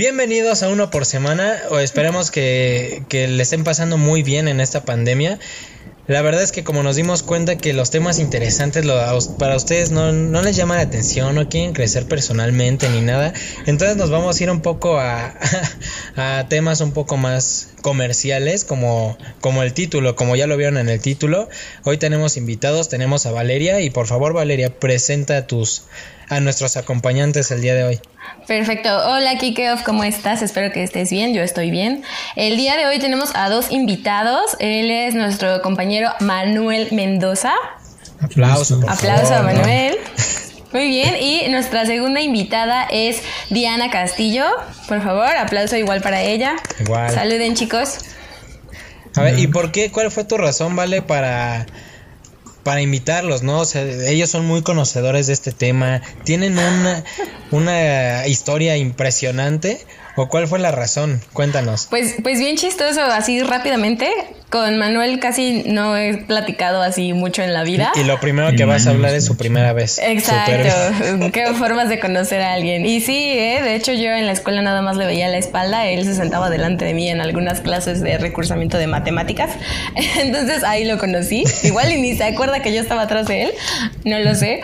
Bienvenidos a uno por semana, o esperemos que, le estén pasando muy bien en esta pandemia. La verdad es que como nos dimos cuenta que los temas interesantes para ustedes no, les llama la atención, no quieren crecer personalmente ni nada, entonces nos vamos a ir un poco a, a temas un poco más comerciales como, como el título, como ya lo vieron en el título. Hoy tenemos invitados, tenemos a Valeria y por favor Valeria, presenta a tus a nuestros acompañantes el día de hoy. Perfecto. Hola Kikeoff, ¿cómo estás? Espero que estés bien. Yo estoy bien. El día de hoy tenemos a dos invitados. Él es nuestro compañero Manuel Mendoza. Aplauso. Aplauso a Manuel. Muy bien, y nuestra segunda invitada es Diana Castillo. Por favor, aplauso igual para ella. Igual. Saluden, chicos. A ver, ¿y por qué? ¿Cuál fue tu razón, vale, para para invitarlos, ¿no? O sea, ellos son muy conocedores de este tema, tienen una, una historia impresionante. ¿O cuál fue la razón? Cuéntanos. Pues, pues bien chistoso, así rápidamente. Con Manuel casi no he platicado así mucho en la vida. Y, lo primero que vas a hablar es su primera vez. Exacto. Qué formas de conocer a alguien. Y sí, ¿eh? de hecho yo en la escuela nada más le veía la espalda. Él se sentaba delante de mí en algunas clases de recursamiento de matemáticas. Entonces ahí lo conocí. Igual y ni se acuerda que yo estaba atrás de él. No lo sé.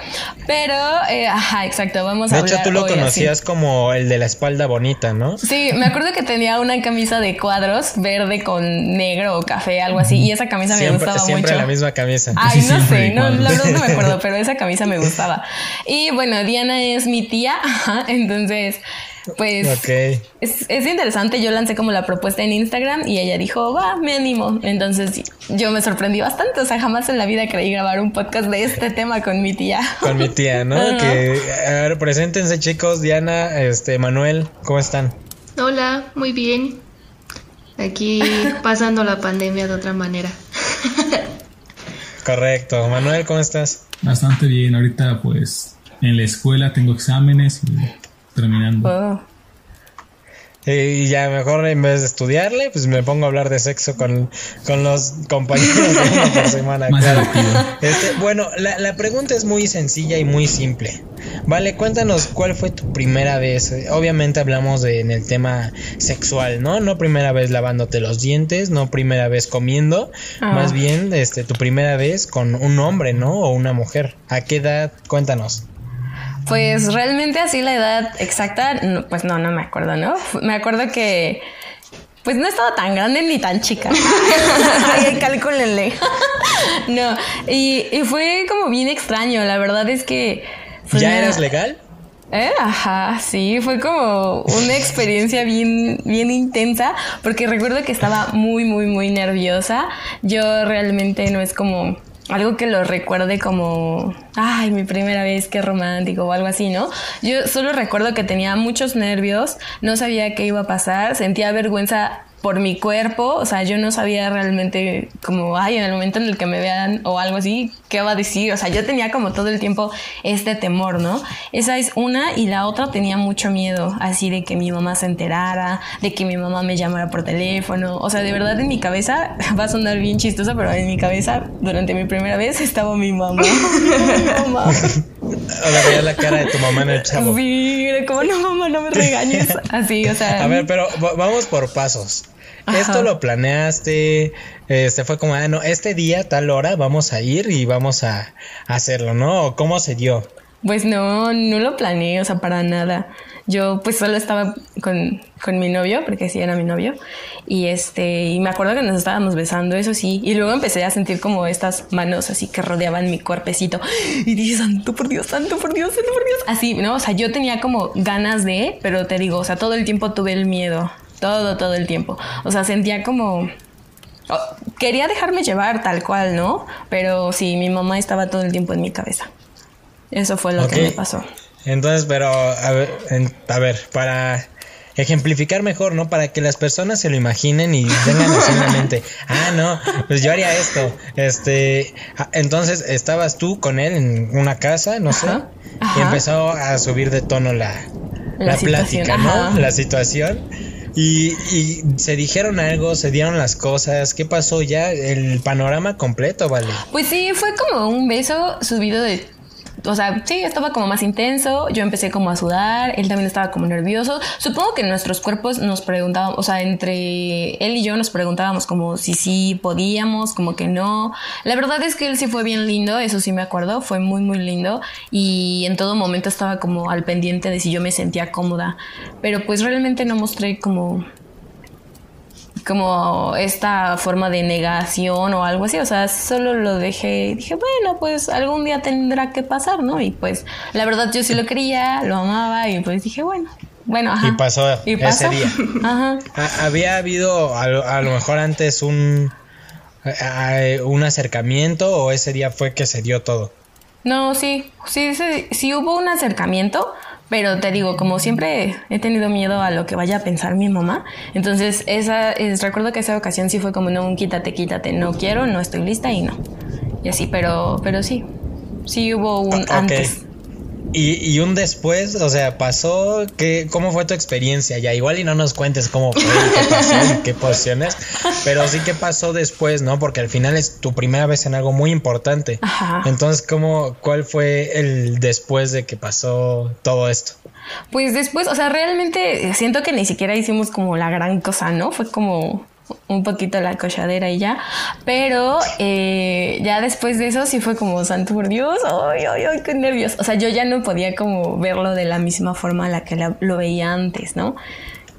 Pero, eh, ajá, exacto. Vamos a hablar. De hecho, tú lo conocías como el de la espalda bonita, ¿no? Sí, me acuerdo que tenía una camisa de cuadros verde con negro o café algo así. Y esa camisa me gustaba mucho. Siempre la misma camisa. Ay, no sé, no, la verdad no me acuerdo, pero esa camisa me gustaba. Y bueno, Diana es mi tía, entonces pues es, es, interesante. Yo lancé como la propuesta en Instagram y ella dijo, va, me animo. Entonces yo me sorprendí bastante. O sea, jamás en la vida creí grabar un podcast de este tema con mi tía. Con mi tía, ¿no? Que, a ver, preséntense chicos, Diana, este, Manuel, ¿cómo están? Hola, muy bien. Aquí pasando la pandemia de otra manera. Correcto. Manuel, ¿cómo estás? Bastante bien. Ahorita pues en la escuela tengo exámenes y terminando. Oh. Y ya mejor en vez de estudiarle, pues me pongo a hablar de sexo con, los compañeros de una por semana. Este, bueno, la, la, pregunta es muy sencilla y muy simple. Vale, cuéntanos cuál fue tu primera vez. Obviamente hablamos de, en el tema sexual, ¿no? No primera vez lavándote los dientes, no primera vez comiendo, ah. más bien este, tu primera vez con un hombre, ¿no? O una mujer. ¿A qué edad? Cuéntanos. Pues realmente así la edad exacta, pues no, no me acuerdo, ¿no? Me acuerdo que pues no estaba tan grande ni tan chica. Ay, calcúlenle. no, y, fue como bien extraño. La verdad es que. Pues, ¿Ya eras legal? Eh, ajá, sí, fue como una experiencia bien, bien intensa, porque recuerdo que estaba muy, muy, muy nerviosa. Yo realmente no es como algo que lo recuerde como, ay, mi primera vez, qué romántico o algo así, ¿no? Yo solo recuerdo que tenía muchos nervios, no sabía qué iba a pasar, sentía vergüenza por mi cuerpo, o sea, yo no sabía realmente como, ay, en el momento en el que me vean o algo así, qué va a decir, o sea, yo tenía como todo el tiempo este temor, ¿no? Esa es una y la otra tenía mucho miedo, así de que mi mamá se enterara, de que mi mamá me llamara por teléfono, o sea, de verdad en mi cabeza, va a sonar bien chistoso, pero en mi cabeza, durante mi primera vez, estaba mi mamá. mi mamá. Ahora veía la cara de tu mamá en el chavo. Sí, como no, mamá, no me regañes. Así, o sea. A ver, pero vamos por pasos. Esto lo planeaste, este fue como, ah, no, este día, tal hora, vamos a ir y vamos a, hacerlo, ¿no? ¿Cómo se dio? Pues no, no lo planeé, o sea, para nada. Yo pues solo estaba con, con, mi novio, porque sí era mi novio, y este, y me acuerdo que nos estábamos besando, eso sí, y luego empecé a sentir como estas manos así que rodeaban mi cuerpecito, y dije, santo por Dios, santo por Dios, santo por Dios, así, ¿no? O sea, yo tenía como ganas de, pero te digo, o sea, todo el tiempo tuve el miedo, todo, todo el tiempo. O sea, sentía como... Oh, quería dejarme llevar tal cual, ¿no? Pero sí, mi mamá estaba todo el tiempo en mi cabeza. Eso fue lo que me pasó. Entonces, pero, a ver, a ver, para ejemplificar mejor, ¿no? Para que las personas se lo imaginen y tengan así en la mente. Ah, no, pues yo haría esto. Este, ah, entonces estabas tú con él en una casa, no sé, y empezó a subir de tono la, la, plática, ¿no? La situación. Y, se dijeron algo, se dieron las cosas. ¿Qué pasó ya? El panorama completo, ¿vale? Pues sí, fue como un beso subido de o sea, sí, estaba como más intenso, yo empecé como a sudar, él también estaba como nervioso. Supongo que nuestros cuerpos nos preguntaban, o sea, entre él y yo nos preguntábamos como si sí podíamos, como que no. La verdad es que él sí fue bien lindo, eso sí me acuerdo, fue muy, muy lindo y en todo momento estaba como al pendiente de si yo me sentía cómoda, pero pues realmente no mostré como como esta forma de negación o algo así, o sea, solo lo dejé, dije, bueno, pues algún día tendrá que pasar, ¿no? Y pues la verdad yo sí lo quería, lo amaba y pues dije, bueno, bueno, ajá. Y pasó, ese día. Ajá. ¿Había habido a, lo mejor antes un, un acercamiento o ese día fue que se dio todo? No, sí, sí, sí, sí hubo un acercamiento, pero te digo, como siempre he tenido miedo a lo que vaya a pensar mi mamá. Entonces, esa, es, recuerdo que esa ocasión sí fue como, no, quítate, quítate, no quiero, no estoy lista y no. Y así, pero, pero sí, sí hubo un antes. Y, un después, o sea, pasó, ¿qué, ¿cómo fue tu experiencia? Ya igual y no nos cuentes cómo fue, qué pasó y qué posiciones, pero sí que pasó después, ¿no? Porque al final es tu primera vez en algo muy importante. Entonces, ¿cómo, ¿cuál fue el después de que pasó todo esto? Pues después, o sea, realmente siento que ni siquiera hicimos como la gran cosa, ¿no? Fue como un poquito la cochadera y ya. Pero eh, ya después de eso sí fue como, santo por Dios, ay, ay, ay, qué nervios. O sea, yo ya no podía como verlo de la misma forma a la que lo veía antes, ¿no?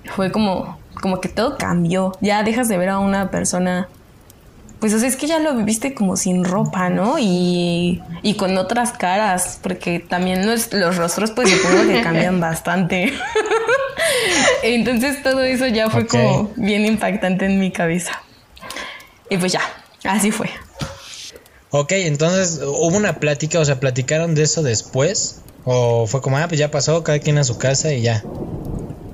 Fue como, como que todo cambió. Ya dejas de ver a una persona pues o sea, es que ya lo viviste como sin ropa, ¿no? Y, y con otras caras, porque también los, los rostros pues supongo que cambian bastante. Entonces todo eso ya fue como bien impactante en mi cabeza. Y pues ya, así fue. Ok, entonces hubo una plática, o sea, platicaron de eso después. O fue como, ah, pues ya pasó, cada quien a su casa y ya.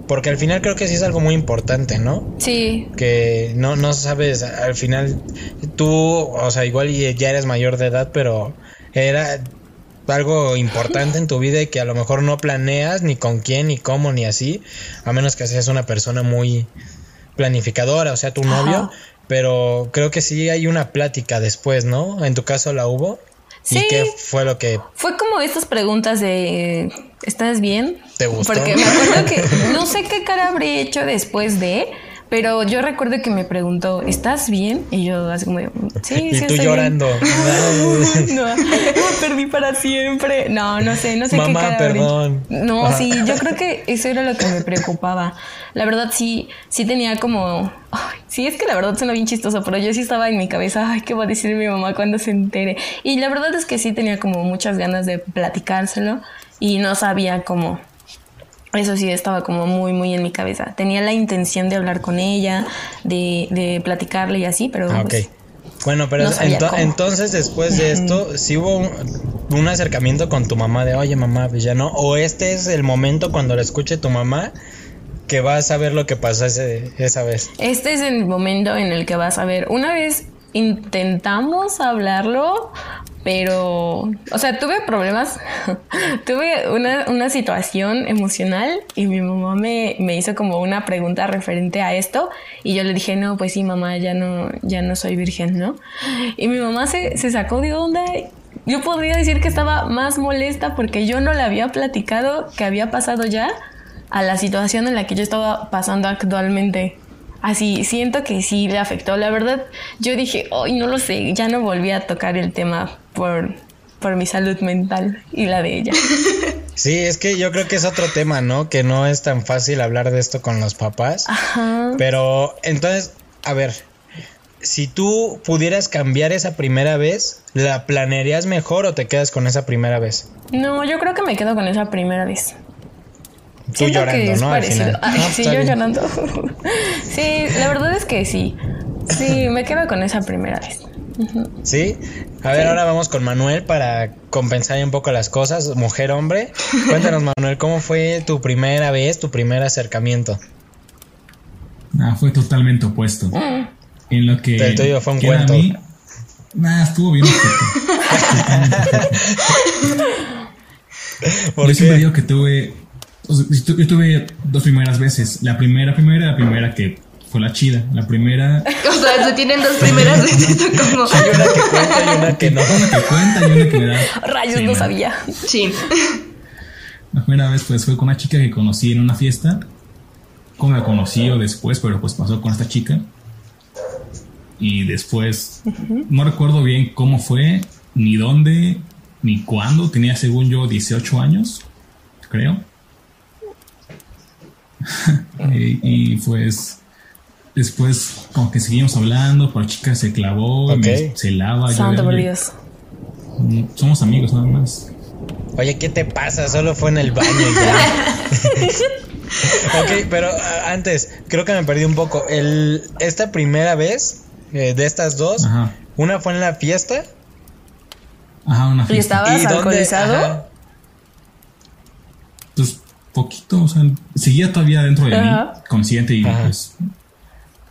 Porque al final creo que sí es algo muy importante, ¿no? Sí. Que no, no sabes, al final tú, o sea, igual ya eres mayor de edad, pero era algo importante en tu vida y que a lo mejor no planeas ni con quién, ni cómo, ni así, a menos que seas una persona muy planificadora, o sea, tu novio, pero creo que sí hay una plática después, ¿no? En tu caso la hubo. Sí. ¿Y qué fue lo que...? Fue como estas preguntas de... ¿Estás bien? ¿Te gustó? Porque me acuerdo que no sé qué cara habría hecho después de... Pero yo recuerdo que me preguntó, ¿estás bien? Y yo así como, sí, y tú llorando. no, perdí para siempre. No, no sé, no sé Mamá, qué cara perdón. No, sí, yo creo que eso era lo que me preocupaba. La verdad sí, sí tenía como, sí es que la verdad suena bien chistoso, pero yo sí estaba en mi cabeza, ay, ¿qué va a decir mi mamá cuando se entere? Y la verdad es que sí tenía como muchas ganas de platicárselo y no sabía cómo eso sí estaba como muy, muy en mi cabeza. Tenía la intención de hablar con ella, de, de platicarle y así, pero... Ah, ok. bueno, pero entonces después de esto, si hubo un, acercamiento con tu mamá de, oye mamá, pues ya no, o este es el momento cuando le escuche tu mamá que vas a ver lo que pasó ese, esa vez. Este es el momento en el que vas a ver. Una vez intentamos hablarlo, pero, o sea, tuve problemas, tuve una, una, situación emocional y mi mamá me, me, hizo como una pregunta referente a esto y yo le dije, no, pues sí, mamá, ya no, ya no soy virgen, ¿no? Y mi mamá se, se sacó de onda. Yo podría decir que estaba más molesta porque yo no le había platicado que había pasado ya a la situación en la que yo estaba pasando actualmente así siento que sí le afectó. La verdad, yo dije, hoy no lo sé, ya no volví a tocar el tema por, por mi salud mental y la de ella. Sí, es que yo creo que es otro tema, ¿no? Que no es tan fácil hablar de esto con los papás. Ajá. Pero entonces, a ver, si tú pudieras cambiar esa primera vez, ¿la planearías mejor o te quedas con esa primera vez? No, yo creo que me quedo con esa primera vez. Tú llorando, ¿no? Al final. sí, yo llorando. sí, la verdad es que sí. Sí, me quedo con esa primera vez. ¿Sí? A ver, ahora vamos con Manuel para compensar un poco las cosas. Mujer, hombre. Cuéntanos, Manuel, ¿cómo fue tu primera vez, tu primer acercamiento? Ah, fue totalmente opuesto. Mm. En lo que. El tuyo fue un cuento. Mí, nah, estuvo bien. Yo siempre digo que tuve yo tuve dos primeras veces. La primera, primera, la primera que fue la chida. La primera. O sea, se tienen dos primeras veces como. Hay una que cuenta y una que no. Una que cuenta y una que me da. Rayos, Sí, no sabía. Sí. La primera vez pues fue con una chica que conocí en una fiesta. Como la conocí o después, pero pues pasó con esta chica. Y después, no recuerdo bien cómo fue, ni dónde, ni cuándo. Tenía según yo 18 años, creo. Y, y, pues después como que seguimos hablando, pero la chica se clavó, Ok. me celaba. yo, Santo por "Oye, Dios. mm, Somos amigos nada más. Oye, ¿qué te pasa? Solo fue en el baño y ya. ok, pero antes, creo que me perdí un poco. El, esta primera vez eh, de estas dos, Ajá. una fue en la fiesta. Ajá, una ¿Y estabas ¿Y dónde? alcoholizado? Ajá. Poquito, o sea, seguía totodavía dentro de Ajá. mí, consciente y Ajá. pues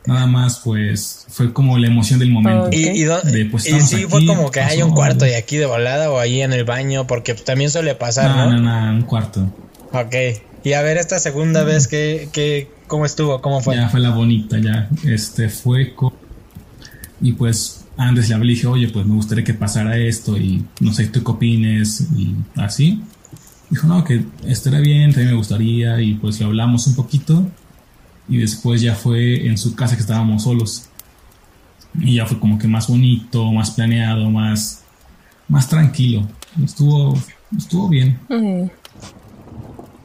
nada más pues fue como la emoción del momento. Y, y, De, pues, y sí aquí, fue como que hay un cuarto y aquí de volada o ahí en el baño, porque también suele pasar, No, ¿no? no, no, un cuarto. Ok. Y a ver, esta segunda vez, ¿qué, qué, ¿cómo estuvo? ¿Cómo fue? Ya fue la bonita, ya. Este fue con... Y pues antes le hablé y dije, oye, pues me gustaría que pasara esto y no sé, tú qué opines y así. Dijo, no, que estaría bien, también me gustaría y pues lo hablamos un poquito y después ya fue en su casa que estábamos solos. Y ya fue como que más bonito, más planeado, más, más tranquilo. Estuvo, estuvo bien. Mm.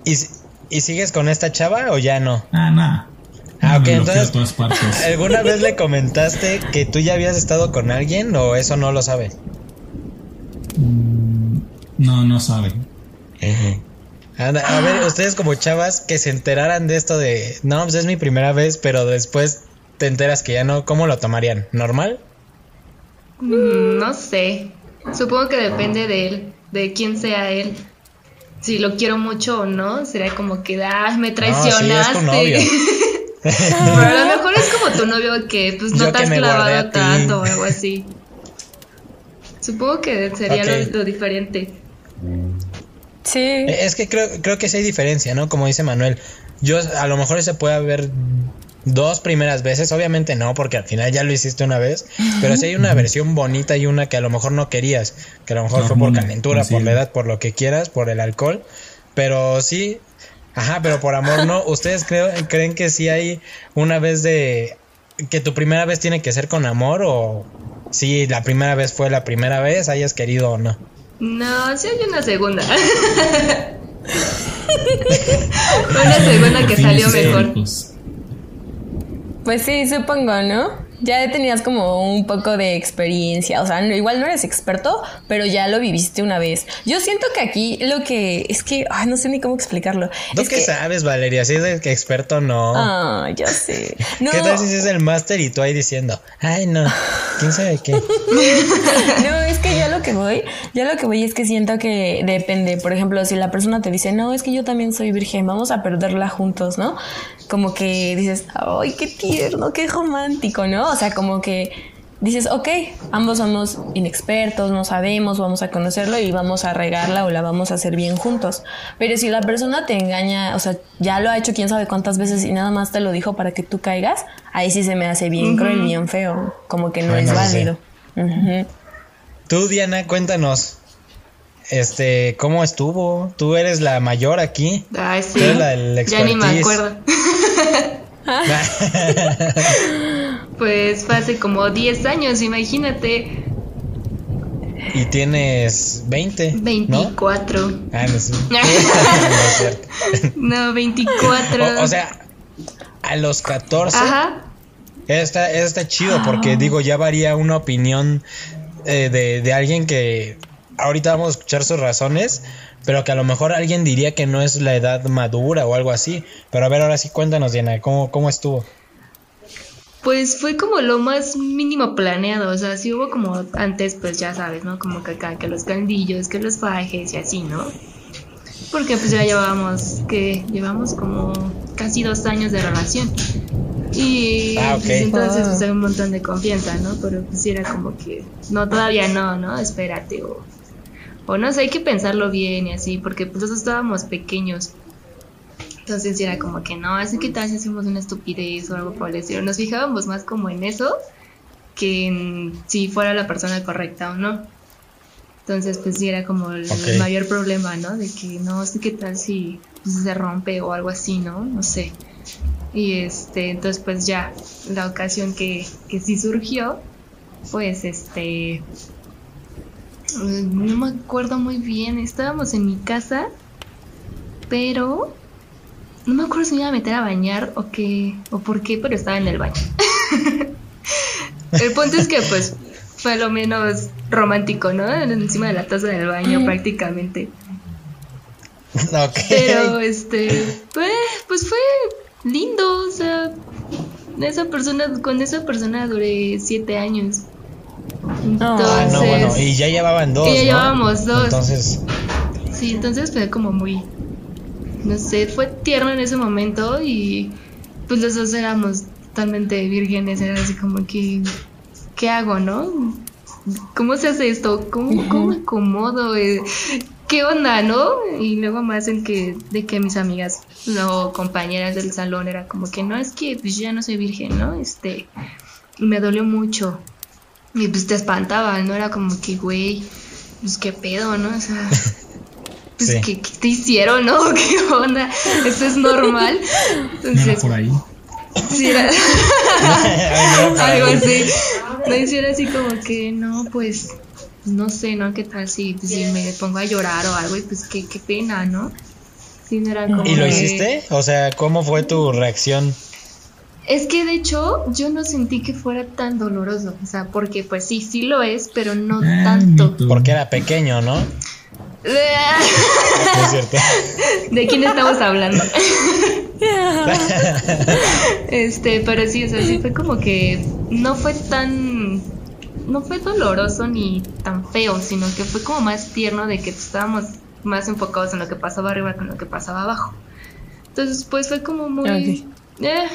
¿Y, ¿Y sigues con esta chava o ya no? Ah, nada. Ah, ok, entonces- a todas partes. ¿Alguna vez le comentaste que tú ya habías estado con alguien o eso no lo sabe? Mm, No, no sabe. Anda, a ver, ustedes como chavas que se enteraran de esto de, no, pues es mi primera vez, pero después te enteras que ya no, ¿cómo lo tomarían? ¿Normal? Mm, No sé. Supongo que depende de él, de quién sea él. Si lo quiero mucho o no, sería como que, ah, me No, traicionaste. sí, es tu novio. Pero a lo mejor es como tu novio que pues no Yo te has clavado tanto o algo así. Supongo que sería lo- Ok. lo, diferente. Sí. Es que creo, creo que sí hay diferencia, ¿no? Como dice Manuel, yo a lo mejor se puede haber dos primeras veces, obviamente no, porque al final ya lo hiciste una vez, pero sí hay una versión bonita y una que a lo mejor no querías, que a lo mejor No, fue por calentura, por la edad, por lo que quieras, por el alcohol, pero sí, ajá, pero por amor no, ¿ustedes creo, creen que sí hay una vez de que tu primera vez tiene que ser con amor o si la primera vez fue la primera vez, hayas querido o no? No, sí hay una segunda. una segunda que salió mejor. Pues sí, supongo, ¿no? Ya tenías como un poco de experiencia, o sea, no- igual no eres experto, pero ya lo viviste una vez. Yo siento que aquí lo que es que, ay, no sé ni cómo explicarlo. ¿Tú es qué que, sabes, Valeria? Si eres experto, no. Ah, ya sé. No, ¿Qué tal si es el máster y tú ahí diciendo, ay no, quién sabe qué? no, es que yo que voy, yo lo que voy es que siento que depende. Por ejemplo, si la persona te dice, no, es que yo también soy virgen, vamos a perderla juntos, ¿no? Como que dices, ay, qué tierno, qué romántico, ¿no? O sea, como que dices, ok, ambos somos inexpertos, no sabemos, vamos a conocerlo y vamos a regarla o la vamos a hacer bien juntos. Pero si la persona te engaña, o sea, ya lo ha hecho quién sabe cuántas veces y nada más te lo dijo para que tú caigas, ahí sí se me hace bien cruel, bien feo, como que no Bueno, es sí. válido. Ujú. Tú, Diana, cuéntanos, este, ¿cómo estuvo? Tú eres la mayor aquí. Ay, sí. Tú eres la del Ya ni me acuerdo. Pues fue hace como 10 años, imagínate. y tienes 20, ¿no? 24. Ah, no, sí. No es cierto. No, 24. O, o sea, a los 14 Ajá. Está, está chido porque digo, ya varía una opinión eh, de, de alguien que ahorita vamos a escuchar sus razones, pero que a lo mejor alguien diría que no es la edad madura o algo así. Pero a ver, ahora sí cuéntanos, Diana, ¿cómo, cómo estuvo? Pues fue como lo más mínimo planeado, o sea, sí hubo como antes, pues ya sabes, ¿no? Como que acá, que los caldillos, que los fajes y así, ¿no? Porque pues ya llevábamos, que llevamos como casi dos años de relación. Y Ah, pues, entonces pues hay un montón de confianza, ¿no? Pero pues sí era como que, no, todavía no, ¿no? Espérate, o, o no sé, hay que pensarlo bien y así, porque pues nosotros estábamos pequeños. Entonces era como que no, así que tal si hacemos una estupidez o algo por el estilo. Nos fijábamos más como en eso que en si fuera la persona correcta o no. Entonces, pues sí era como el, mayor problema, ¿no? De que no, sé qué tal si pues, se rompe o algo así, ¿no? No sé. Y este, entonces pues ya, la ocasión que, que sí surgió, pues este, no me acuerdo muy bien, estábamos en mi casa, pero no me acuerdo si me iba a meter a bañar o qué, o por qué, pero estaba en el baño. el punto es que pues fue lo menos romántico, ¿no? Encima de la taza del baño prácticamente. Pero este, pues, pues fue esa persona, con esa persona duré siete años. Entonces, Ah, no, bueno, y ya llevaban dos. Y ya ¿no? llevábamos dos. Entonces, sí, entonces fue como muy, no sé, fue tierno en ese momento y pues los dos éramos totalmente vírgenes, era así como que, ¿qué hago, no? ¿Cómo se hace esto? ¿Cómo, cómo acomodo? Eh, ¿Qué onda, no? Y luego más en que, de que mis amigas o compañeras del salón era como que, no, es que pues yo ya no soy virgen, ¿no? Este, y me dolió mucho. Y pues te espantaba, ¿no? Era como que, güey, pues qué pedo, ¿no? O sea, pues Sí. ¿qué, qué te hicieron, no? ¿Qué onda? ¿Esto es normal? No era Entonces, por ahí. sí, era- no, algo así. No hiciera así como que, no, pues, no sé, ¿no? ¿Qué tal si, si me pongo a llorar o algo? Y pues, qué, qué pena, ¿no? Sí, no era como ¿Y lo que- hiciste? O sea, ¿cómo fue tu reacción? Es que de hecho yo no sentí que fuera tan doloroso, o sea, porque pues sí, sí lo es, pero no Ah, tanto. Porque era pequeño, ¿no? ¿No es cierto? ¿De quién estamos hablando? este, pero sí, o sea, sí fue como que no fue tan no fue doloroso ni tan feo, sino que fue como más tierno de que estábamos más enfocados en lo que pasaba arriba que en lo que pasaba abajo. Entonces, pues fue como muy eh,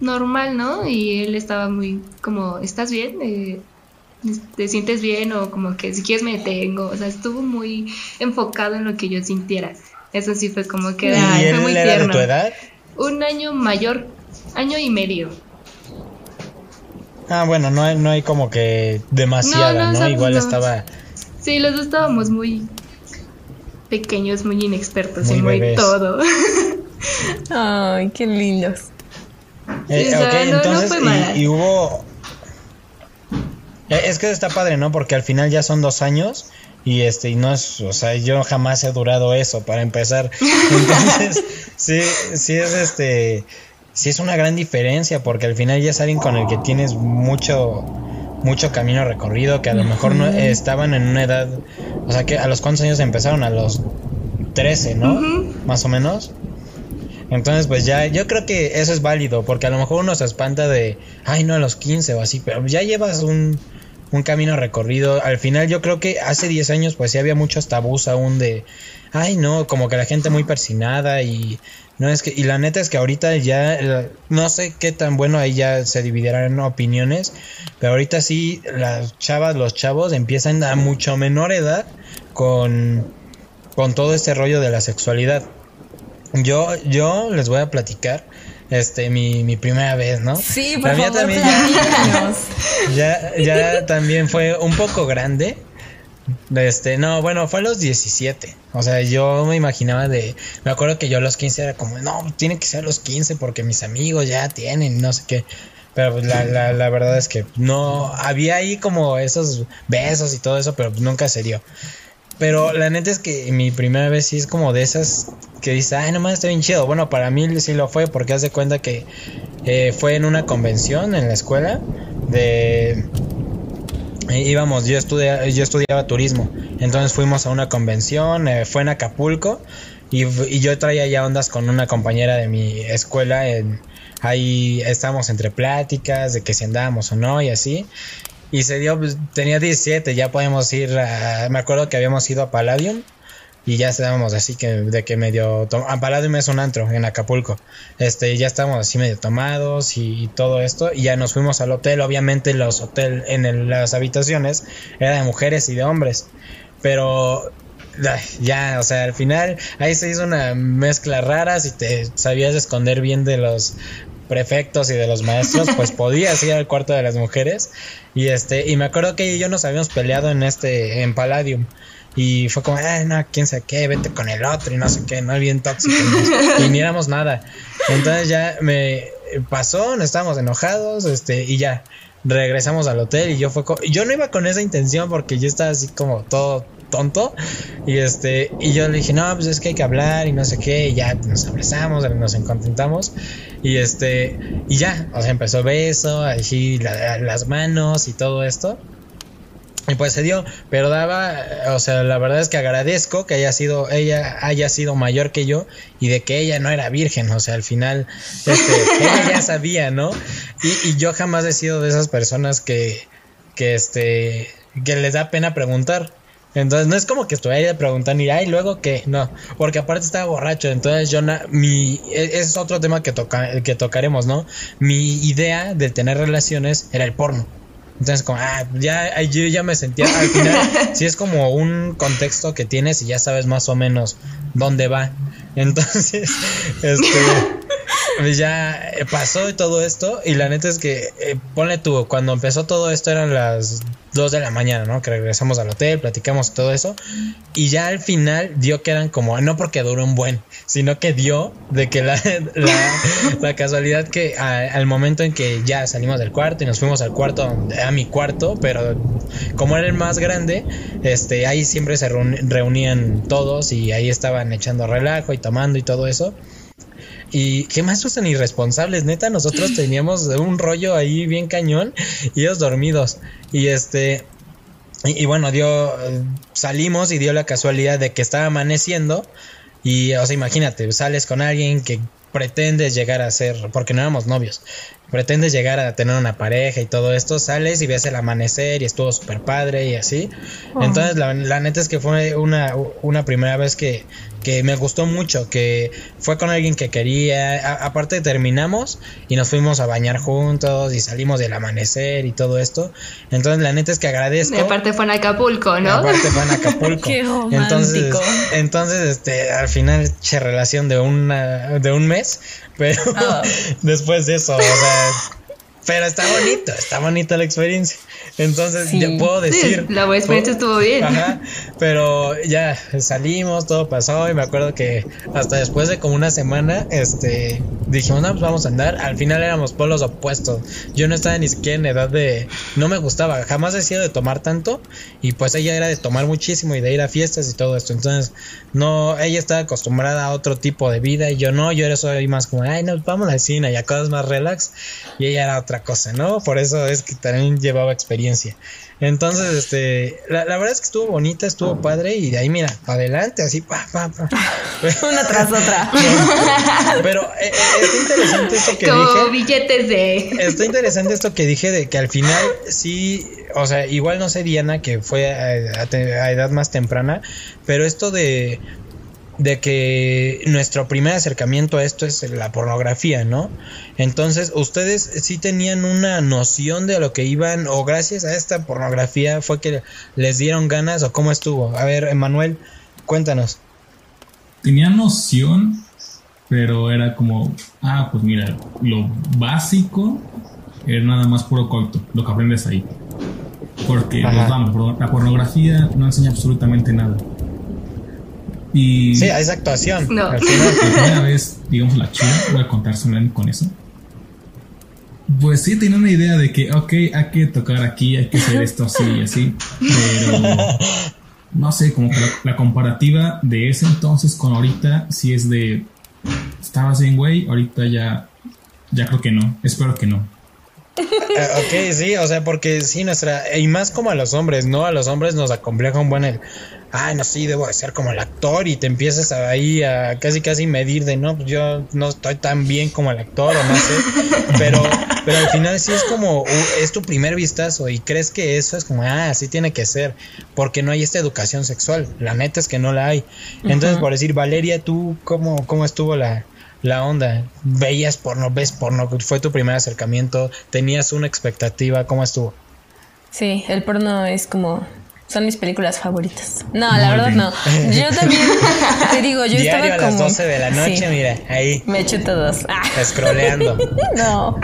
normal, ¿no? Y él estaba muy como, ¿estás bien? Eh, ¿Te sientes bien? O como que si quieres me detengo. O sea, estuvo muy enfocado en lo que yo sintiera. Eso sí fue como que ¿Y ay, fue muy era de tierno. tu edad? Un año mayor, año y medio. Ah, bueno, no hay, no hay como que demasiada, No, Igual no. estaba... Sí, los dos estábamos muy pequeños, muy inexpertos Muy y muy bebés. todo. Ay, qué lindos. Eh, ok, no- no entonces, y- y, hubo... Eh, Es que está padre, ¿no? Porque al final ya son dos años y este, y no es, o sea, yo jamás he durado eso para empezar. Entonces, sí, sí es este, sí es una gran diferencia porque al final ya es alguien con el que tienes mucho, mucho camino recorrido, que a lo mejor no estaban en una edad, o sea, que a los cuántos años empezaron, a los 13, ¿no? Más o menos. Entonces, pues ya, yo creo que eso es válido, porque a lo mejor uno se espanta de, ay, no, a los 15 o así, pero ya llevas un, un camino recorrido. Al final, yo creo que hace 10 años, pues sí había muchos tabús aún de, ay, no, como que la gente muy persinada y no es que, y la neta es que ahorita ya, no sé qué tan bueno ahí ya se dividirán opiniones, pero ahorita sí, las chavas, los chavos empiezan a mucho menor edad con, con todo este rollo de la sexualidad. Yo, yo les voy a platicar este mi, mi primera vez, ¿no? Sí, por La mía favor, también ya, platícanos. ya, ya también fue un poco grande. Este, no, bueno, fue a los 17. O sea, yo me imaginaba de. Me acuerdo que yo a los 15 era como, no, tiene que ser a los 15 porque mis amigos ya tienen, no sé qué. Pero pues, la, la, la verdad es que no. Había ahí como esos besos y todo eso, pero nunca se dio. Pero la neta es que mi primera vez sí es como de esas que dice, ay, nomás está bien chido. Bueno, para mí sí lo fue porque hace cuenta que eh, fue en una convención en la escuela de... eh, íbamos, yo, estudia, yo estudiaba turismo, entonces fuimos a una convención, eh, fue en Acapulco y, y yo traía ya ondas con una compañera de mi escuela, en, ahí estábamos entre pláticas de que si andábamos o no y así. Y se dio, pues, tenía 17, ya podemos ir a, me acuerdo que habíamos ido a Palladium y ya estábamos así que de que medio a Palladium es un antro en Acapulco. Este, ya estábamos así medio tomados y, y todo esto y ya nos fuimos al hotel, obviamente los hotel en el- las habitaciones era de mujeres y de hombres, pero ya, o sea, al final ahí se hizo una mezcla rara, si te sabías esconder bien de los prefectos y de los maestros, pues podías ir al cuarto de las mujeres. Y este, y me acuerdo que yo nos habíamos peleado en este, en Palladium. Y fue como, ah, no, quién sabe qué, vete con el otro y no sé qué, no bien tóxico. y ni éramos nada. Entonces ya me pasó, no estábamos enojados, este, y ya regresamos al hotel y yo fue yo no iba con esa intención porque yo estaba así como todo tonto y este y yo le dije no pues es que hay que hablar y no sé qué y ya nos abrazamos nos encontentamos y este y ya o sea empezó beso así las manos y todo esto y pues se dio, pero daba, o sea, la verdad es que agradezco que haya sido, ella haya sido mayor que yo y de que ella no era virgen, o sea, al final, este, ella ya sabía, ¿no? Y, y, yo jamás he sido de esas personas que, que este, que les da pena preguntar. Entonces no es como que estuviera preguntando y ay luego que no, porque aparte estaba borracho, entonces yo mi e, es otro tema que toca que tocaremos, ¿no? Mi idea de tener relaciones era el porno. Entonces, como, ah, ya, yo ya me sentía, al final, sí es como un contexto que tienes y ya sabes más o menos dónde va. Entonces, este, pues ya pasó todo esto y la neta es que, eh, ponle tú, cuando empezó todo esto eran las 2 de la mañana, ¿no? Que regresamos al hotel, platicamos todo eso. Y ya al final dio que eran como, no porque duró un buen, sino que dio de que la, la, casualidad que al momento en que ya salimos del cuarto y nos fuimos al cuarto, a mi cuarto, pero como era el más grande, este, ahí siempre se reunían todos y ahí estaban echando relajo y tomando y todo eso. Y qué más usan irresponsables, neta, nosotros teníamos un rollo ahí bien cañón y ellos dormidos. Y este, y, bueno, dio, salimos y dio la casualidad de que estaba amaneciendo. Y, o sea, imagínate, sales con alguien que pretendes llegar a ser, porque no éramos novios, pretendes llegar a tener una pareja y todo esto, sales y ves el amanecer y estuvo súper padre y así. Oh. Entonces, la, la, neta es que fue una, una primera vez que, que me gustó mucho, que fue con alguien que quería, aparte terminamos y nos fuimos a bañar juntos y salimos del amanecer y todo esto. Entonces la neta es que agradezco. Y aparte fue en Acapulco, ¿no? aparte fue en Acapulco. Qué entonces, entonces este al final che relación de una de un mes, pero ah. después de eso, o sea, pero está bonito, está bonita la experiencia. Entonces, ya puedo decir. la experiencia estuvo bien. Ajá, pero ya salimos, todo pasó y me acuerdo que hasta después de como una semana, este, dijimos, no, pues vamos a andar. Al final éramos polos opuestos. Yo no estaba ni siquiera en edad de. No me gustaba, jamás he sido de tomar tanto y pues ella era de tomar muchísimo y de ir a fiestas y todo esto. Entonces, no, ella estaba acostumbrada a otro tipo de vida y yo no, yo era soy más como, ay, no, vamos al cine y a cosas más relax y ella era otra cosa, ¿no? Por eso es que también llevaba experiencia. Entonces, este, la, verdad es que estuvo bonita, estuvo padre y de ahí, mira, adelante, así, pa, pa, pa. Una tras otra. Pero eh, eh, está interesante esto que Como dije. billetes de. Está interesante esto que dije de que al final sí, o sea, igual no sé Diana que fue a edad más temprana, pero esto de de que nuestro primer acercamiento a esto es la pornografía, ¿no? Entonces, ustedes sí tenían una noción de lo que iban, o gracias a esta pornografía fue que les dieron ganas, o cómo estuvo. A ver, Emanuel, cuéntanos. Tenía noción, pero era como, ah, pues mira, lo básico es nada más puro coito, lo que aprendes ahí. Porque, pues vamos, la pornografía no enseña absolutamente nada. Y sí, esa actuación. No. la primera vez, digamos, la chula, voy a contar con eso. Pues sí, tenía una idea de que, ok, hay que tocar aquí, hay que hacer esto así y así, pero no sé, como que la, comparativa de ese entonces con ahorita, si es de, estabas bien, güey, ahorita ya, ya creo que no, espero que no. Eh, ok, sí, o sea, porque sí, nuestra, y más como a los hombres, ¿no? A los hombres nos acompleja un buen el, ay, no, sí, debo de ser como el actor y te empiezas ahí a casi casi medir de, no, pues yo no estoy tan bien como el actor o no sé, pero, pero al final sí es como, es tu primer vistazo y crees que eso es como, ah, así tiene que ser, porque no hay esta educación sexual, la neta es que no la hay. Entonces, por decir, Valeria, ¿tú cómo, cómo estuvo la, la onda? ¿Veías porno, ves porno? ¿Fue tu primer acercamiento? ¿Tenías una expectativa? ¿Cómo estuvo? Sí, el porno es como Son mis películas favoritas. No, la verdad no. Yo también te digo, yo Diario estaba a como las 12 de la noche, Sí. mira, ahí, Me echo todos. Ah. scrolleando. No,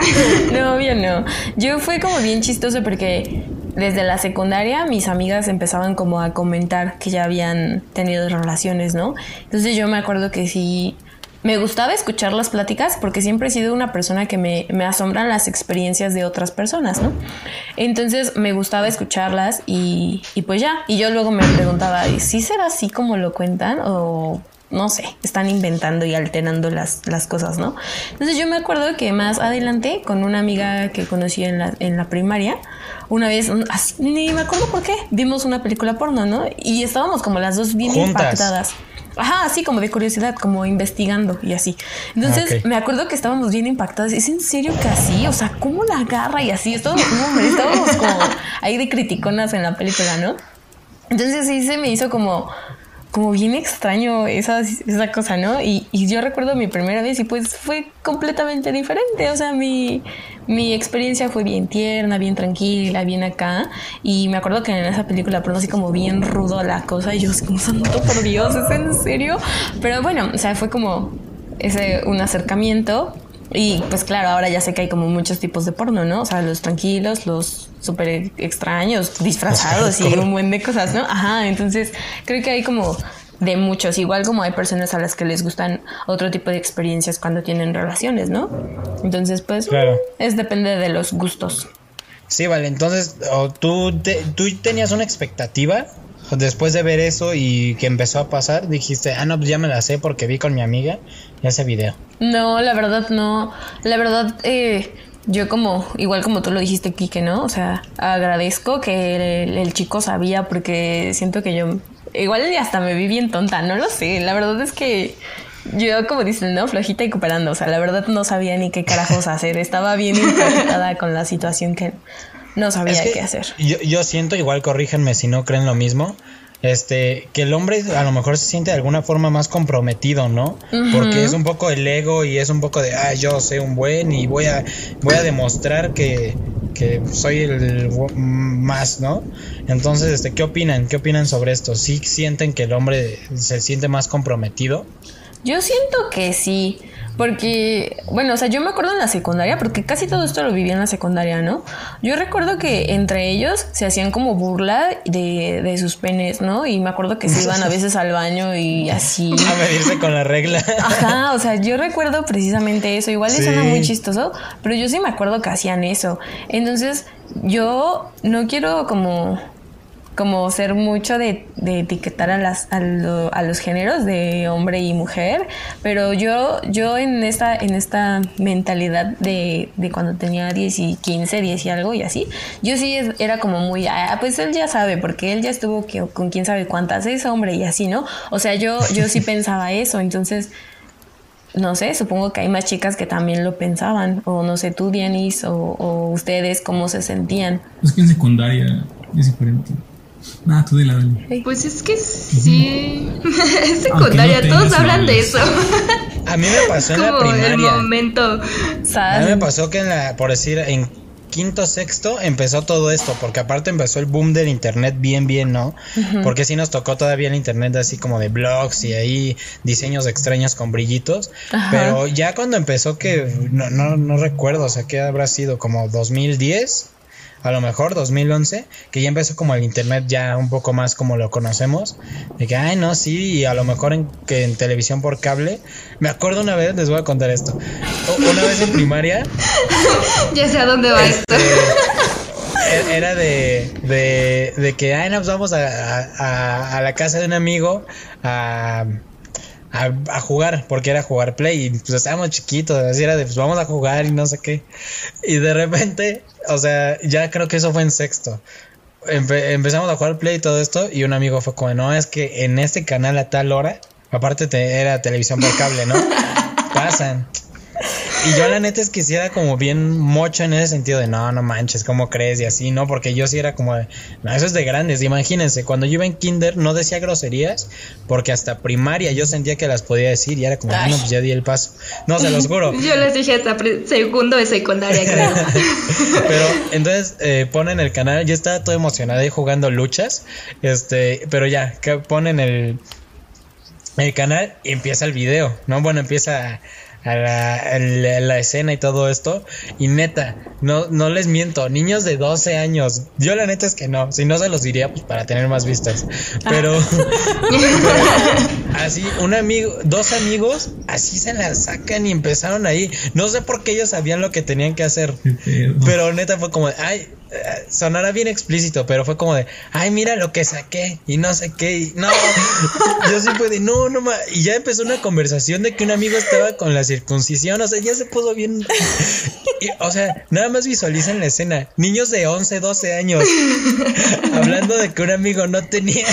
no, obvio no. Yo fue como bien chistoso porque desde la secundaria mis amigas empezaban como a comentar que ya habían tenido relaciones, ¿no? Entonces yo me acuerdo que sí, me gustaba escuchar las pláticas porque siempre he sido una persona que me, me asombran las experiencias de otras personas, ¿no? Entonces me gustaba escucharlas y, y pues ya. Y yo luego me preguntaba, ¿y ¿sí será así como lo cuentan? O no sé, están inventando y alterando las, las cosas, ¿no? Entonces yo me acuerdo que más adelante, con una amiga que conocí en la, en la primaria, una vez, así, ni me acuerdo por qué, vimos una película porno, ¿no? Y estábamos como las dos bien Juntas. impactadas. Ajá, así como de curiosidad, como investigando y así. Entonces Ah, me acuerdo que estábamos bien impactadas. ¿Es en serio que así? O sea, ¿cómo la agarra y así? Estábamos, hombre, estábamos como ahí de criticonas en la película, ¿no? Entonces sí se me hizo como, como bien extraño esa, esa cosa, ¿no? Y, y yo recuerdo mi primera vez y pues fue completamente diferente. O sea, mi, mi experiencia fue bien tierna, bien tranquila, bien acá. Y me acuerdo que en esa película pronto así como bien rudo la cosa. Y yo como, santo por Dios, ¿es en serio? Pero bueno, o sea, fue como ese, un acercamiento. Y pues claro, ahora ya sé que hay como muchos tipos de porno, ¿no? O sea, los tranquilos, los súper extraños, disfrazados y un buen de cosas, ¿no? Ajá, entonces creo que hay como de muchos, igual como hay personas a las que les gustan otro tipo de experiencias cuando tienen relaciones, ¿no? Entonces, pues, Claro. es depende de los gustos. Sí, vale, entonces, tú, te- tú tenías una expectativa después de ver eso y que empezó a pasar, dijiste, ah, no, pues ya me la sé porque vi con mi amiga ese video. No, la verdad no. La verdad, eh, yo como, igual como tú lo dijiste, Kike, ¿no? O sea, agradezco que el, el chico sabía porque siento que yo, igual y hasta me vi bien tonta, no lo sé. La verdad es que yo, como dicen, ¿no? Flojita y cooperando. O sea, la verdad no sabía ni qué carajos hacer. Estaba bien impactada con la situación que no sabía Es que qué hacer. Yo, yo siento, igual corríjanme si no creen lo mismo, este, que el hombre a lo mejor se siente de alguna forma más comprometido, ¿no? Porque es un poco el ego y es un poco de, ah, yo soy un buen y voy a, voy a demostrar que, que soy el más, ¿no? Entonces, este, ¿qué opinan? ¿Qué opinan sobre esto? ¿Sí sienten que el hombre se siente más comprometido? Yo siento que sí, porque, bueno, o sea, yo me acuerdo en la secundaria, porque casi todo esto lo viví en la secundaria, ¿no? Yo recuerdo que entre ellos se hacían como burla de, de sus penes, ¿no? Y me acuerdo que se iban a veces al baño y así. A medirse con la regla. Ajá, o sea, yo recuerdo precisamente eso. Igual le Sí. suena muy chistoso, pero yo sí me acuerdo que hacían eso. Entonces, yo no quiero como como ser mucho de, de etiquetar a las a, lo- a los géneros de hombre y mujer, pero yo yo en esta en esta mentalidad de, de cuando tenía 10 y 15, 10 y algo y así, yo sí era como muy ah, pues él ya sabe porque él ya estuvo con quién sabe cuántas es hombre y así, ¿no? O sea, yo yo sí pensaba eso, entonces no sé, supongo que hay más chicas que también lo pensaban, o no sé, tú, Dianis, o, o ustedes, cómo se sentían. Es que en secundaria es diferente. Nada, tú dile, Dani. Pues es que sí. es secundaria, no todos hablan de eso. A mí me pasó en la Como el primaria. momento. A ¿Sabes? mí me pasó que en la, por decir, en quinto, sexto empezó todo esto, porque aparte empezó el boom del internet bien, bien, ¿no? Porque sí nos tocó todavía el internet así como de blogs y ahí diseños extraños con brillitos. Ajá. Pero ya cuando empezó que, no, no, no recuerdo, o sea, que habrá sido como 2010. A lo mejor 2011, que ya empezó como el internet ya un poco más como lo conocemos, de que, ay, no, sí, y a lo mejor en, que en televisión por cable. Me acuerdo una vez, les voy a contar esto. Una vez en primaria, Ya sé a dónde va esto. e- era de, de, de que, ay, nos vamos a, a- a la casa de un amigo a, a, a jugar, porque era jugar play, y pues estábamos chiquitos, así era de, pues vamos a jugar y no sé qué. Y de repente, o sea, ya creo que eso fue en sexto. Empe- empezamos a jugar play y todo esto, y un amigo fue como, no, es que en este canal a tal hora, aparte te- era televisión por cable, ¿no? Pasan. Y yo la neta es que sí era como bien mocho en ese sentido de no, no manches, ¿cómo crees? Y así, ¿no? Porque yo sí era como de, no, eso es de grandes. Imagínense, cuando yo iba en kinder no decía groserías porque hasta primaria yo sentía que las podía decir y era como, no, pues ya di el paso. No, se los juro. Yo les dije hasta segundo de secundaria, creo. pero entonces eh, ponen el canal, yo estaba todo emocionado ahí jugando luchas, este, pero ya, que ponen el el canal y empieza el video, ¿no? Bueno, empieza a la, la, escena y todo esto. Y neta, no, no les miento, niños de 12 años, yo la neta es que no, si no se los diría pues para tener más vistas. Pero, así, un amigo, dos amigos, así se la sacan y empezaron ahí. No sé por qué ellos sabían lo que tenían que hacer. Pero neta fue como, ay, sonará bien explícito, pero fue como de, ay, mira lo que saqué y no sé qué, y no, yo sí pude, no, no, y ya empezó una conversación de que un amigo estaba con la circuncisión, o sea, ya se puso bien, o sea, nada más visualicen la escena, niños de 11, 12 años, hablando de que un amigo no tenía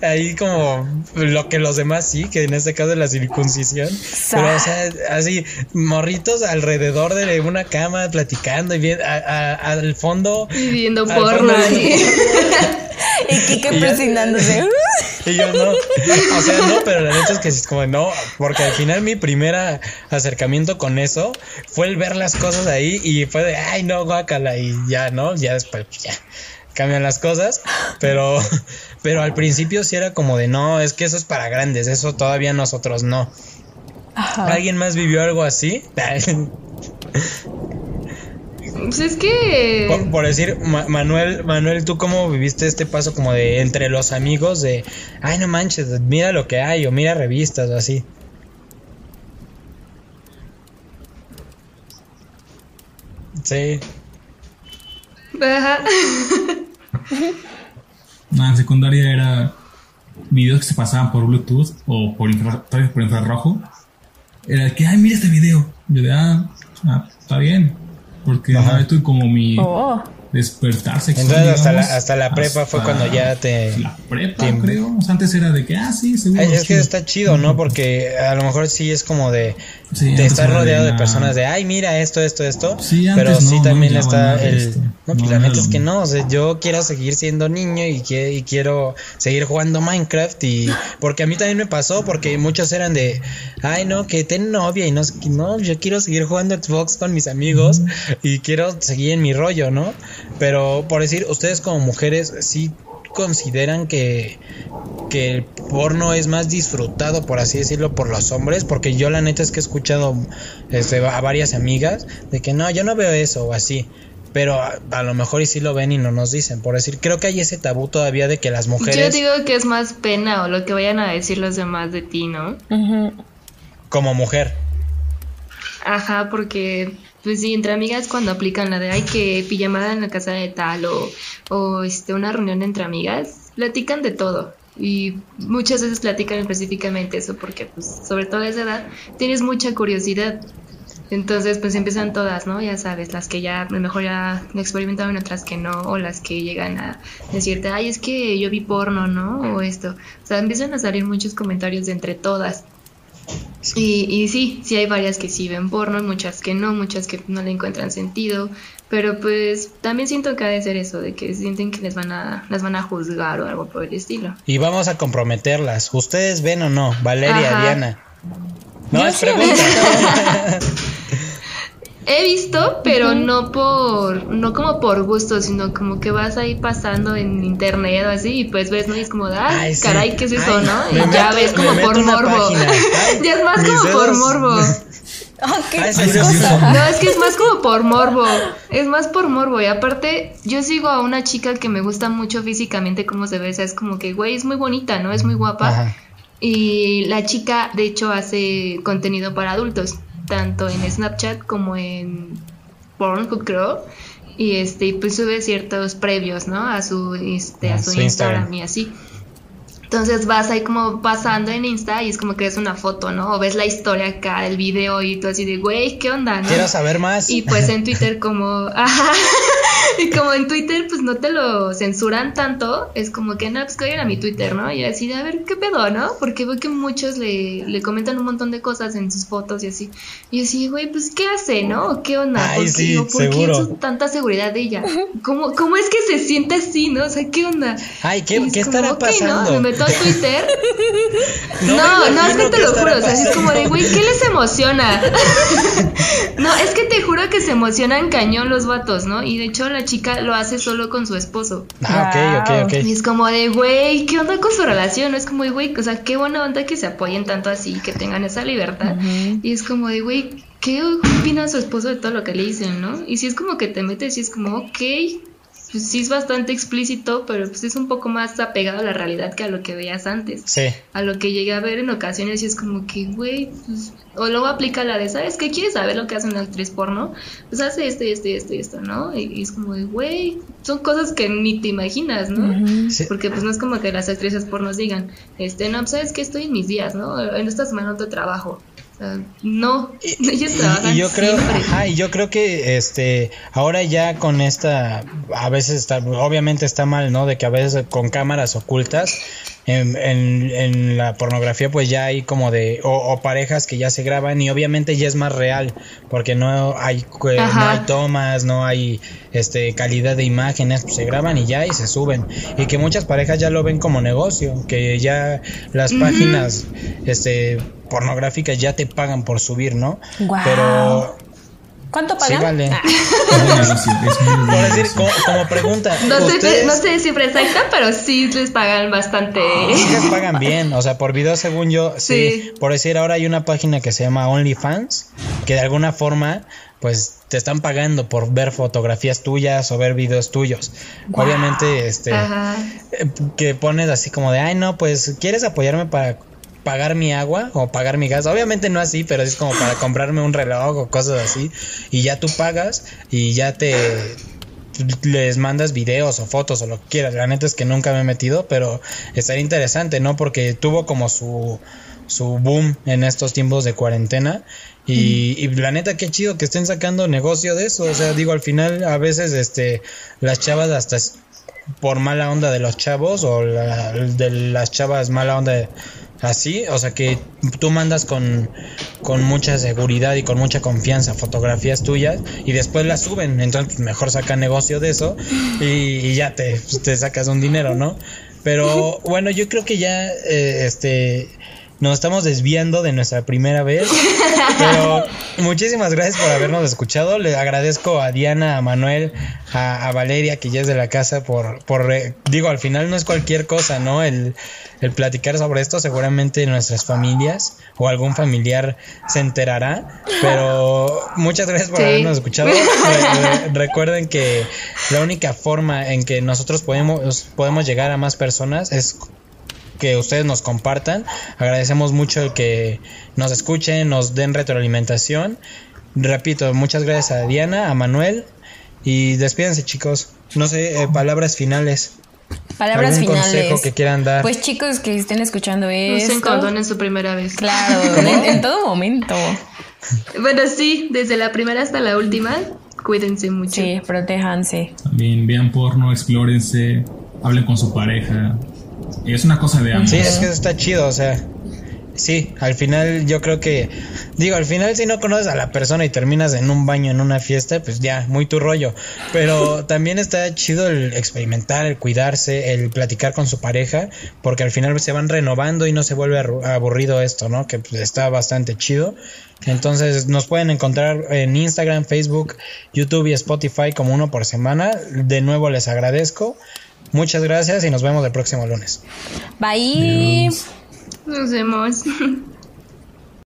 ahí como lo que los demás sí, que en este caso la circuncisión, pero o sea, así, morritos alrededor de una cama platicando y bien, al fondo Viviendo porno ahí. y Kike presionándose. Y yo no, o sea, no, pero la neta es que es como no, porque al final mi primer acercamiento con eso fue el ver las cosas ahí y fue de, ay, no, guácala, y ya, ¿no? Ya después, pues, ya, cambian las cosas, pero, pero al principio sí era como de, no, es que eso es para grandes, eso todavía nosotros no. ¿Alguien más vivió algo así? Pues es que. Por, decir, Manuel, Manuel, ¿tú cómo viviste este paso como de entre los amigos de, ay, no manches, mira lo que hay, o mira revistas, o así? Sí. Ajá. No, en secundaria era videos que se pasaban por Bluetooth o por, por infrarrojo. Era que, ay, mira este video. Yo de, ah, ah está bien. Porque Ajá. tú como mi oh. Despertar sexual. Entonces hasta la, hasta la prepa fue cuando ya te... La prepa, creo. antes era de que, ah, sí, seguro. es que está chido, ¿no? Porque a lo mejor sí es como de de estar rodeado de, personas de, ay, mira esto, esto, esto. pero sí también está el... No, pues la neta es que no, o sea, yo quiero seguir siendo niño y, y quiero seguir jugando Minecraft y... Porque a mí también me pasó, porque muchos eran de, ay, no, que ten novia y no, no, yo quiero seguir jugando Xbox con mis amigos y quiero seguir en mi rollo, ¿no? Pero por decir, ustedes como mujeres sí consideran que, que el porno es más disfrutado, por así decirlo, por los hombres? Porque yo la neta es que he escuchado este, a varias amigas de que no, yo no veo eso o así. Pero a, lo mejor y sí lo ven y no nos dicen. Por decir, creo que hay ese tabú todavía de que las mujeres... Yo digo que es más pena o lo que vayan a decir los demás de ti, ¿no? Como mujer. Ajá, porque pues sí, entre amigas cuando aplican la de hay que pijamada en la casa de tal o, o este, una reunión entre amigas, platican de todo. Y muchas veces platican específicamente eso porque pues sobre todo a esa edad tienes mucha curiosidad. Entonces pues empiezan todas, ¿no? Ya sabes, las que ya a lo mejor ya experimentaron, otras que no, o las que llegan a decirte, ay, es que yo vi porno, ¿no? O esto. O sea, empiezan a salir muchos comentarios de entre todas. Y, y sí, sí hay varias que sí ven porno, muchas que no, muchas que no le encuentran sentido, pero pues también siento que ha de ser eso, de que sienten que les van a, las van a juzgar o algo por el estilo. Y vamos a comprometerlas. ¿Ustedes ven o no? Valeria, Diana. No, es pregunta. He visto, pero no por, no como por gusto, sino como que vas ahí pasando en internet o así y pues ves, ¿no? Y es como, ay, caray, ¿qué es eso, no? Y ya ves como por morbo. ya es más como por morbo. no, es que es más como por morbo. Es más por morbo. Y aparte, yo sigo a una chica que me gusta mucho físicamente cómo se ve. O sea, es como que, güey, es muy bonita, ¿no? Es muy guapa. Y la chica, de hecho, hace contenido para adultos tanto en Snapchat como en Pornhub creo y este pues sube ciertos previos no a su este a, su, Instagram, y así entonces vas ahí como pasando en Insta y es como que es una foto, ¿no? O ves la historia acá, el video y tú así de, güey, ¿qué onda? Quiero saber más. Y pues en Twitter como, ajá, y como en Twitter, pues no te lo censuran tanto, es como que no, pues que vayan a mi Twitter, ¿no? Y así de a ver qué pedo, ¿no? Porque veo que muchos le, le comentan un montón de cosas en sus fotos y así. Y así, güey, pues ¿qué hace, no? ¿Qué onda? Ay, ¿Por, qué, sí, o ¿por qué su- tanta seguridad de ella? ¿Cómo, ¿Cómo es que se siente así, no? O sea, ¿qué onda? Ay, ¿qué, es ¿qué como, estará pasando? ¿no? Me meto a Twitter. No No, es que te qué lo juro, o sea, es como de, güey, ¿qué les emociona? no, es que te juro que se emocionan cañón los vatos, ¿no? Y de hecho la chica lo hace solo con su esposo. Ah, ok, ok, ok. Y es como de, güey, ¿qué onda con su relación? No es como de, güey, o sea, qué buena onda que se apoyen tanto así, que tengan esa libertad. Y es como de, güey, ¿qué opina su esposo de todo lo que le dicen, no? Y si es como que te metes y es como, ok, pues sí es bastante explícito, pero pues es un poco más apegado a la realidad que a lo que veías antes Sí. a lo que llegué a ver en ocasiones y es como que, güey, pues, o luego aplica la de, ¿sabes qué? ¿Quieres saber lo que hace una actriz porno? Pues hace esto y esto y esto y esto, ¿no? Y, y es como de, güey, son cosas que ni te imaginas, ¿no? Sí. Porque pues no es como que las actrices pornos digan, este, no, pues, ¿sabes que Estoy en mis días, ¿no? En esta semana no te trabajo. No, y- trabajan y yo creo, siempre. ajá, y yo creo que este ahora ya con esta a veces está obviamente está mal, ¿no? De que a veces con cámaras ocultas en, en, en la pornografía pues ya hay como de o, o parejas que ya se graban y obviamente ya es más real porque no hay eh, no hay tomas, no hay este calidad de imágenes, pues se graban y ya y se suben y que muchas parejas ya lo ven como negocio, que ya las páginas este pornográficas ya te pagan por subir, ¿no? Guau. Pero ¿Cuánto sí pagan? vale. Ah, muy buen Por decir, como, como pregunta, No sé, ¿ustedes no sé cifra exacta, pero sí les pagan bastante. sí les pagan bien? O sea, por video según yo, sí. Sí. Por decir, ahora hay una página que se llama OnlyFans, que de alguna forma, pues te están pagando por ver fotografías tuyas o ver videos tuyos. Obviamente, este, Ajá. eh, que pones así como de, ay, no, pues, ¿quieres apoyarme para pagar mi agua o pagar mi gas? Obviamente no así, pero es como para comprarme un reloj o cosas así. Y ya tú pagas y ya te les mandas videos o fotos o lo que quieras. La neta es que nunca me he metido, pero estaría interesante, ¿no? Porque tuvo como su su boom en estos tiempos de cuarentena y, y la neta qué chido que estén sacando negocio de eso, o sea, digo, al final a veces este las chavas hasta por mala onda de los chavos o la- de las chavas mala onda de- así, o sea que tú mandas con, con mucha seguridad y con mucha confianza fotografías tuyas y después las suben, entonces pues, mejor saca negocio de eso y, y ya te, te sacas un dinero, ¿no? Pero bueno, yo creo que ya eh, este nos estamos desviando de nuestra primera vez. Pero muchísimas gracias por habernos escuchado. Le agradezco a Diana, a Manuel, a, a Valeria, que ya es de la casa, por, por eh, digo, al final no es cualquier cosa, ¿no? El, el platicar sobre esto, seguramente nuestras familias o algún familiar se enterará. Pero muchas gracias por Sí. habernos escuchado. Re- re- recuerden que la única forma en que nosotros podemos, podemos llegar a más personas es que ustedes nos compartan. Agradecemos mucho el que nos escuchen, nos den retroalimentación. Repito, muchas gracias a Diana, a Manuel y despídense chicos. No sé, eh, palabras finales. Palabras ¿Algún finales. consejo que quieran dar? Pues chicos que estén escuchando Usen esto. condón en su primera vez. Claro, en, en todo momento. Bueno, sí, desde la primera hasta la última, cuídense mucho. Sí, protéjanse. También vean porno, explórense, hablen con su pareja. Es una cosa de ambos. Sí, es que eso está chido, o sea. Sí, al final yo creo que, digo, al final si no conoces a la persona y terminas en un baño, en una fiesta, pues ya, muy tu rollo. Pero también está chido el experimentar, el cuidarse, el platicar con su pareja, porque al final se van renovando y no se vuelve aburrido esto, ¿no? Que pues, está bastante chido. Entonces nos pueden encontrar en Instagram, Facebook, YouTube y Spotify como uno por semana. De nuevo les agradezco. Muchas gracias y nos vemos el próximo lunes. Bye. Adiós. Nos vemos.